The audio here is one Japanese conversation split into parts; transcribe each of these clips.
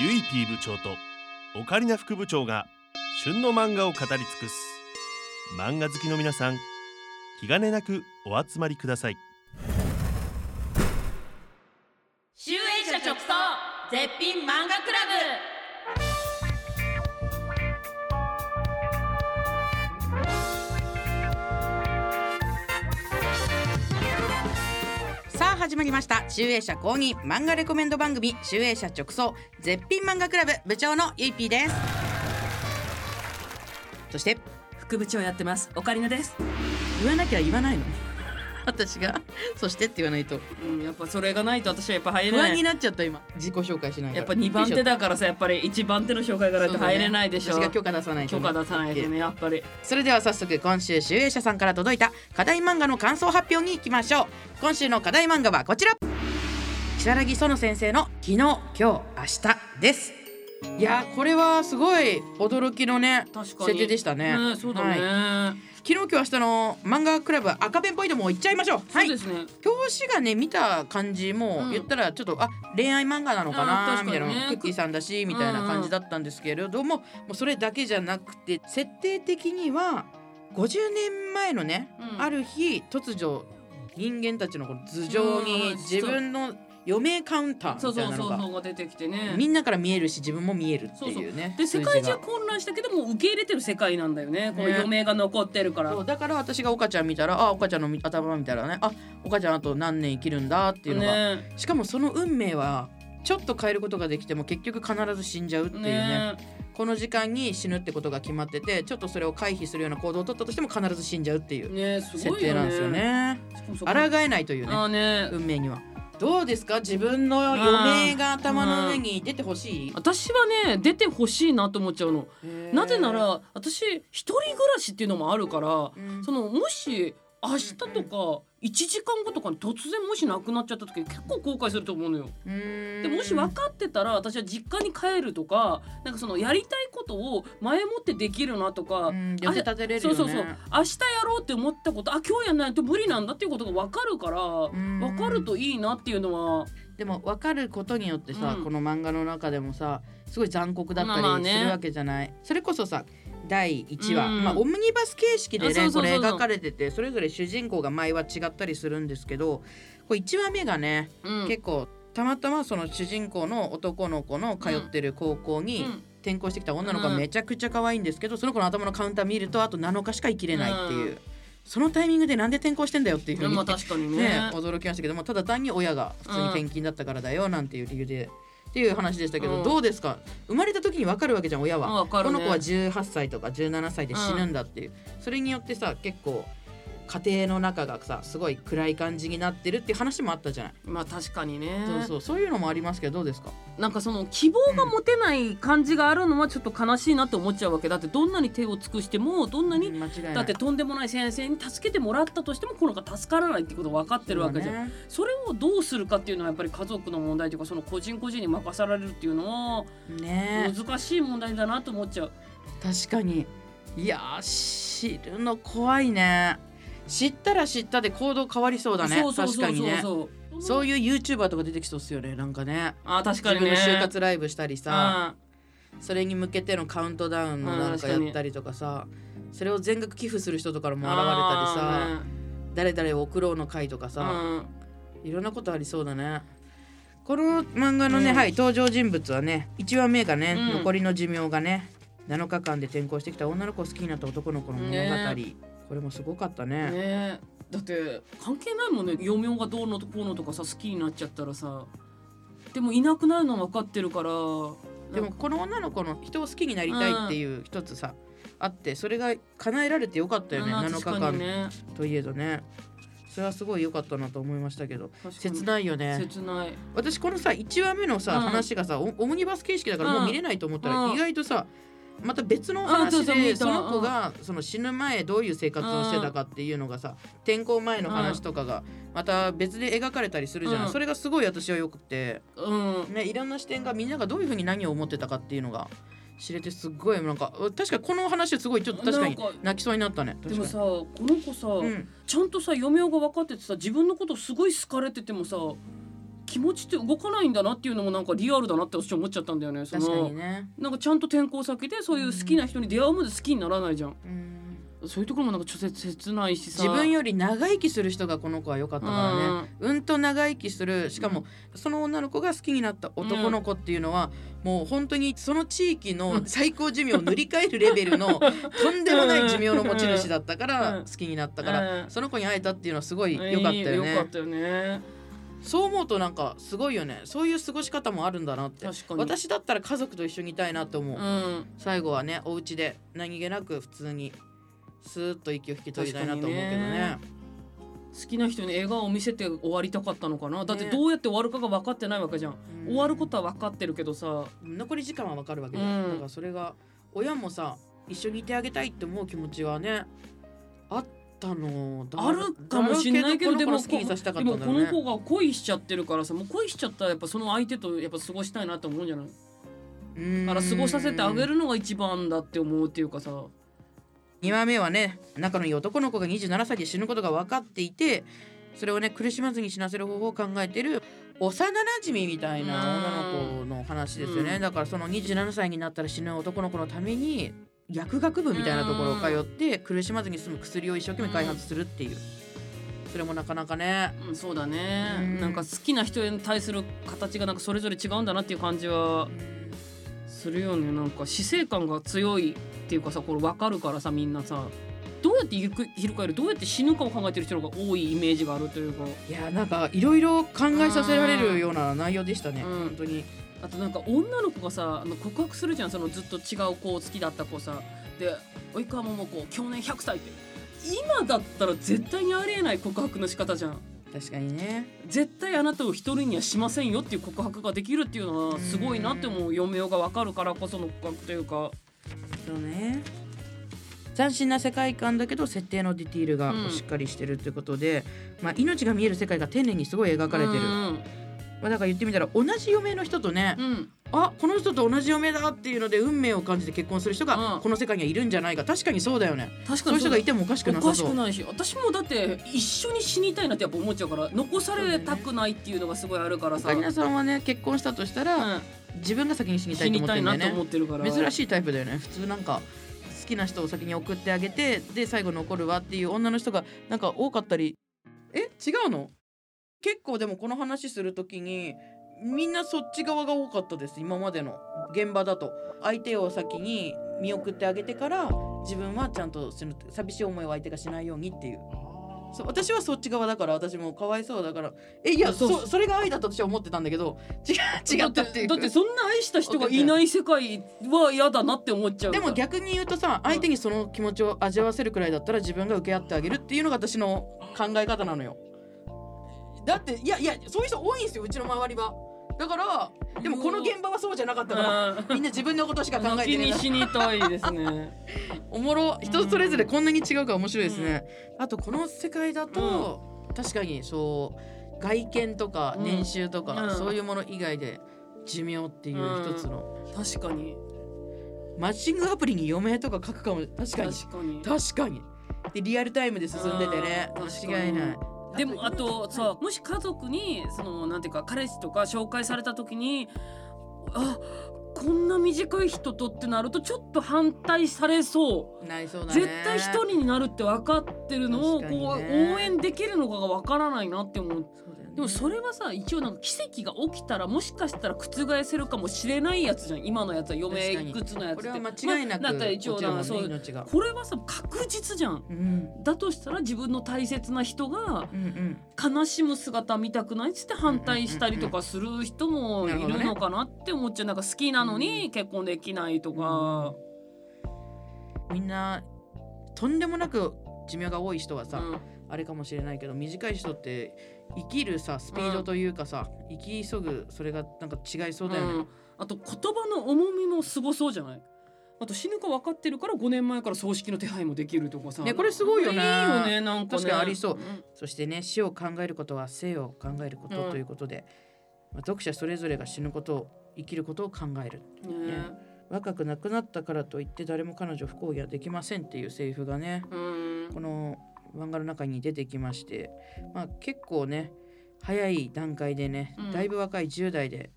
ゆい P 部長とオカリナ副部長が旬の漫画を語り尽くす。漫画好きの皆さん気兼ねなくお集まりください。集英社直送絶品漫画始まりました。集英社公認漫画レコメンド番組集英社直送絶品漫画クラブ部長のゆいぴーです。そして副部長やってますオカリナです、言わなきゃ言わないの 私がそしてって言わないと。うん、やっぱそれがないと私はやっぱ入れない。不安になっちゃった今。自己紹介しないから。やっぱ二番手だからさやっぱり一番手の紹介がないと入れないでしょ、私が許可出さないとね。許可出さないとねやっぱり。それでは早速今週集英社さんから届いた課題漫画の感想発表に行きましょう。今週の課題漫画はこちら。白木園先生の昨日今日明日ですいやーこれはすごい驚きのね設定でしたね。ねそうだね、はい。昨日今日明日の漫画クラブ赤ペンポイントもいっちゃいましょう。はいそうですね、表紙がね見た感じも、うん言ったらちょっとあ恋愛漫画なのかなみたいなクッキーさんだしみたいな感じだったんですけれども、もうそれだけじゃなくて設定的には50年前のね、うん。ある日突如人間たちのこの頭上にうん自分の余命カウンターそうそうそうみたいなのがそうが出てきてね。みんなから見えるし自分も見えるっていうねで世界中混乱したけども受け入れてる世界なんだよねこの余命が残ってるから、そうだから私が岡ちゃん見たらあ岡ちゃんの頭見たらねあ岡ちゃんあと何年生きるんだっていうのが、ね。しかもその運命はちょっと変えることができても結局必ず死んじゃうっていうね。ね。この時間に死ぬってことが決まっててちょっとそれを回避するような行動を取ったとしても必ず死んじゃうっていう設定なんですよね。しかもそこ抗えないというねね。運命にはどうですか？自分の余命が頭の上に出てほしい？私はね出てほしいなと思っちゃうの。なぜなら私一人暮らしっていうのもあるからうん。そのもし明日とか1時間後とかに突然もし亡くなっちゃった時結構後悔すると思うのよ。でもし分かってたら私は実家に帰るとかなんかそのやりたいことを前もってできるなとか、ね。そうそうそう。明日やろうって思ったことあ今日やんないと無理なんだっていうことが分かるからん。分かるといいなっていうのは。でも分かることによってさ、うん。この漫画の中でもさすごい残酷だったまあまあね。りするわけじゃない、それこそさ第1話、うん。まあ、オムニバス形式でねこれ描かれててそれぞれ主人公が前は違ったりするんですけどこれ1話目がね、うん。結構たまたまその主人公の男の子の通ってる高校にうん。転校してきた女の子がうん。めちゃくちゃ可愛いんですけどその子の頭のカウンター見るとあと7日しか生きれないっていう、うん。そのタイミングでなんで転校してんだよっていうふうに、まあ確かにね。ね、驚きましたけどもただ単に親が普通に転勤だったからだよなんていう理由で。っていう話でしたけど、うん。どうですか？生まれた時に分かるわけじゃん親は、ね。この子は18歳とか17歳で死ぬんだっていう、それによってさ結構家庭の中がさすごい暗い感じになってるっていう話もあったじゃない、まあ確かにね。そうそう。そういうのもありますけどどうですか？なんかその希望が持てない感じがあるのはちょっと悲しいなって思っちゃうわけ。だってどんなに手を尽くしてもどんなに、間違いない。だってとんでもない先生に助けてもらったとしてもこの子が助からないってこと分かってるわけじゃん。そ,、そうれをどうするかっていうのはやっぱり家族の問題というかその個人個人に任されるっていうのは難しい問題だなと思っちゃう。確かに。いやー知るの怖いね知ったら知ったで行動変わりそうだね。そうそうそう確かにね。そういう YouTuber とか出てきそうっすよねなんかね。あ確か自分にねの就活ライブしたりさ、うそれに向けてのカウントダウンのなんかやったりとかさそれを全額寄付する人とかもん現れたりさあ誰々を送ろうの会とかーさ、ねいろんなことありそうだね。この漫画のね、うん。はい登場人物はね1話目がね、うん。残りの寿命がね7日間で転校してきた女の子を好きになった男の子の物語、ねこれもすごかったうんね。ね。だって関係ないもんね。余命がどうのこうのとかさ好きになっちゃったらさ。でもいなくなるのは分かってるから。でもこの女の子の人を好きになりたいっていう一つさ、あってそれが叶えられてよかったよね。うん7日間ね。といえどね。それはすごい良かったなと思いましたけど。切ないよね。切ない。私このさ1話目のさ、うん。話がさオオムニバス形式だからもう見れないと思ったら、うん。意外とさまた別の話でその子がその死ぬ前どういう生活をしてたかっていうのがさ転校前の話とかがまた別で描かれたりするじゃない、うん。それがすごい私はよくて、うん。ね、いろんな視点がみんながどういうふうに何を思ってたかっていうのが知れてすっごいなんか確かにこの話はすごいちょっと確かに泣きそうになったね。でもさこの子さ、にうん。ちゃんとさ余命が分かっててさ自分のことすごい好かれててもさ気持ちって動かないんだなっていうのもなんかリアルだなって私思っちゃったんだよね。そ確かのにね。なんかちゃんと転校先でそういう好きな人に出会うまで好きにならないじゃん。うん。そういうところもなんかちょっと切ないしさ。自分より長生きする人がこの子は良かったからね。うん。と長生きする。しかもその女の子が好きになった男の子っていうのは、もう本当にその地域の最高寿命を塗り替えるレベルの とんでもない寿命の持ち主だったからうん。好きになったから、うん。その子に会えたっていうのはすごい良かったよね。良かったよねそう思うとなんかすごいよね。そういう過ごし方もあるんだなって。私だったら家族と一緒にいたいなと思う、うん。最後はねお家で何気なく普通にスーッと息を引き取りたいなと思うけどね。好きな人に笑顔を見せて終わりたかったのかな。だってねどうやって終わるかが分かってないわけじゃん、うん。終わることは分かってるけどさ。残り時間はわかるわけじゃん、うん。だからそれが親もさ一緒にいてあげたいって思う気持ちはねあったの？だあるかもしれないけどだでもこの子の好きにさせたかっでもこの子が恋しちゃってるからさもう恋しちゃったらやっぱその相手とやっぱ過ごしたいなと思うんじゃない？うん。だから過ごさせてあげるのが一番だって思うっていうかさ。2話目はね仲のいい男の子が27歳で死ぬことが分かっていてそれをね苦しまずに死なせる方法を考えている幼なじみみたいな女の子の話ですよね、うん。だからその27歳になったら死ぬ男の子のために薬学部みたいなところを通って苦しまずに済む薬を一生懸命開発するっていう。それもなかなかね。うんそうだね、うん。なんか好きな人に対する形がなんかそれぞれ違うんだなっていう感じはするよね。なんか死生観が強いっていうかさこれ分かるからさみんなさ。どうやって生き生きるどうやって死ぬかを考えてる人の方が多いイメージがあるというか。いやなんかいろいろ考えさせられるような内容でしたね、うん。本当にあとなんか女の子がさあの告白するじゃんそのずっと違う子を好きだった子さ。で及川桃子去年100歳って。今だったら絶対にありえない告白の仕方じゃん。確かにね。絶対あなたを一人にはしませんよっていう告白ができるっていうのはすごいなって思う嫁よが分かるからこその告白というか。そうね。斬新な世界観だけど設定のディティールがうん。しっかりしてるってことで、まあ、命が見える世界が丁寧にすごい描かれてる、うんまあ、だから言ってみたら同じ嫁の人とね、うん。あこの人と同じ嫁だっていうので運命を感じて結婚する人がうん。この世界にはいるんじゃないか。確かにそうだよね。確かそう。いうに人がいてもおかしくおかなさそう。しくないし。私もだって一緒に死にたいなってやっぱ思っちゃうから残されたくないっていうのがすごいあるからさ、カリナさんはね結婚したとしたら、うん。自分が先に死にたいと思ってるんだよね。思ってるから。珍しいタイプだよね。普通なんか好きな人を先に送ってあげてで最後残るわっていう女の人がなんか多かったりえ？違うの？結構でもこの話する時にみんなそっち側が多かったです今までの。現場だと。相手を先に見送ってあげてから自分はちゃんと寂しい思いを相手がしないようにっていう。そう私はそっち側だから私もかわいそうだからえいやそう。そそれが愛だと私は思ってたんだけど違う違ったっていう。だってそんな愛した人がいない世界は嫌だなって思っちゃう。でも逆に言うとさ相手にその気持ちを味わわせるくらいだったら自分が受け合ってあげるっていうのが私の考え方なのよだっていやいやそういう人多いんですようちの周りは。だからでもこの現場はそうじゃなかったからうん。みんな自分のことしか考えてな。いに死にたいですね。おもろ人それぞれこんなに違うから面白いですね、あとこの世界だと、確かにそう外見とかうん。年収とか、うん。そういうもの以外で寿命っていう一つの、確かに。マッチングアプリに余命とか書くかも確かに。確かに。確かに。でリアルタイムで進んでてね。うん。間違いないでもあとさもし家族にそのなんていうか彼氏とか紹介された時にあこんな短い人とってなるとちょっと反対されそう。なりそうだね。絶対一人になるって分かってるのをこうね。応援できるのかが分からないなって思うねでもそれはさ一応なんか奇跡が起きたらもしかしたら覆せるかもしれないやつじゃん。今のやつは余命いくつのやつって。これは間違いなくまあ一応なんか落ちそうこれはさ確実じゃん。うん。だとしたら自分の大切な人がうんうん。悲しむ姿見たくないっつって反対したりとかする人もいるのかなって思っちゃう。なんか好きなのに結婚できないとか、みんなとんでもなく寿命が多い人はさ、うん。あれかもしれないけど短い人って生きるさスピードというかさ、生き急ぐそれがなんか違いそうだよね、うん。あと言葉の重みもすごそうじゃない？あと死ぬか分かってるから5年前から葬式の手配もできるとかさ。ねこれすごいよね。いいよねなんかね。確かにありそう。ん。そしてね死を考えることは生を考えることうんということで、まあ、読者それぞれが死ぬことを生きることを考える。ね。若く亡くなったからといって誰も彼女を不幸にはできませんっていうセリフがねうん。この漫画の中に出てきまして、まあ、結構ね早い段階でね、うん。だいぶ若い10代で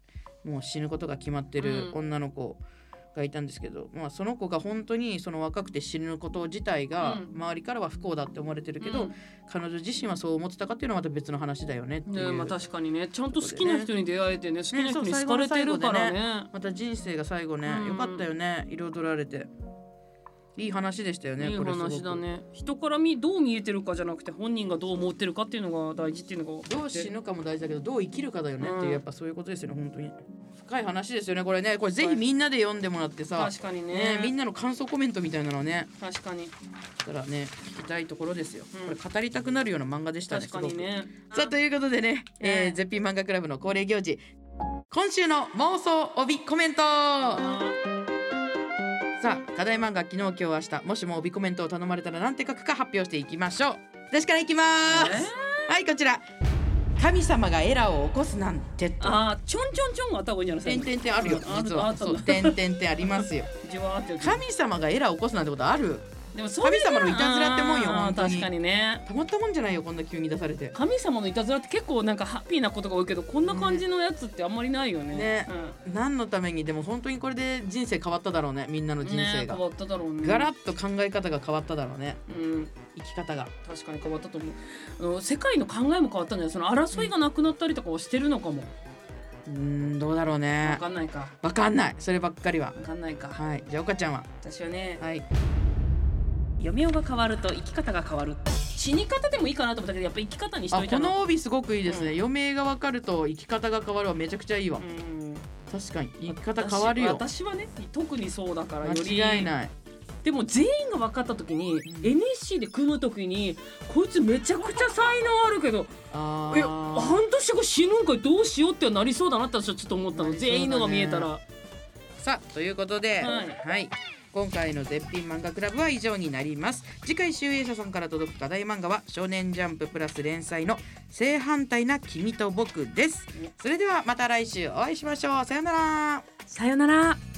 もう死ぬことが決まってるうん。女の子がいたんですけど、まあ、その子が本当にその若くて死ぬこと自体がうん。周りからは不幸だって思われてるけど、うん。彼女自身はそう思ってたかっていうのはまた別の話だよねっていう、ねまあ確かにね。ちゃんと好きな人に出会えてね好きな人に好かれてるからね。また人生が最後ね、うん。よかったよね。彩られていい話でしたよねいい話だね。人から見どう見えてるかじゃなくて本人がどう思ってるかっていうのが大事っていうのがどう死ぬかも大事だけどどう生きるかだよねっていう、うんやっぱそういうことですよね本当に。深い話ですよねこれね。これぜひみんなで読んでもらってさ、確かにね。ね、みんなの感想コメントみたいなのをね。確かに。だからね聞きたいところですよ、うん。これ語りたくなるような漫画でしたね確かにね。さあということでね、えー絶品漫画クラブの恒例行事。今週の妄想帯コメントさあ課題漫画昨日今日明日。もしも帯コメントを頼まれたら何て書くか発表していきましょう。私からいきます、はいこちら。神様がエラーを起こすなんてと。あーちょんちょんちょんがあった方がいいんじゃない点々点あるよあ実は。あったんだ。そう点々点ありますよ。神様がエラーを起こすなんてことある？でも神様のいたずらってもんよ本当に。確かにね。たまったもんじゃないよこんな急に出されて。神様のいたずらって結構なんかハッピーなことが多いけどこんな感じのやつってあんまりないよね。ね。うん。何のためにでも本当にこれで人生変わっただろうねみんなの人生が、ね変わっただろうね。ガラッと考え方が変わっただろうね。うん。生き方が。確かに変わったと思う。あの世界の考えも変わったんじゃない？その争いがなくなったりとかをしてるのかも。うーんどうだろうわねかんないか。わかんない。そればっかりは。わかんないか。はい。じゃあ岡ちゃんは？私はねはい読みようが変わると生き方が変わる死に方でもいいかなと思ったけどやっぱ生き方にしといたの？の帯すごくいいですね、うん。余命がわかると生き方が変わるはめちゃくちゃいいわ、うん。確かに生き方変わるよ。私はね特にそうだからより。間違いない。でも全員が分かった時に、NSC で組む時にこいつめちゃくちゃ才能あるけどえ半年後死ぬんかいどうしようってなりそうだなって私はちょっと思ったの、ね。全員のが見えたら。さあということで、ははいい今回の絶品漫画クラブは以上になります。次回集英社さんから届く課題漫画は少年ジャンププラス連載の正反対な君と僕です。それではまた来週お会いしましょう。さようなら。さよなら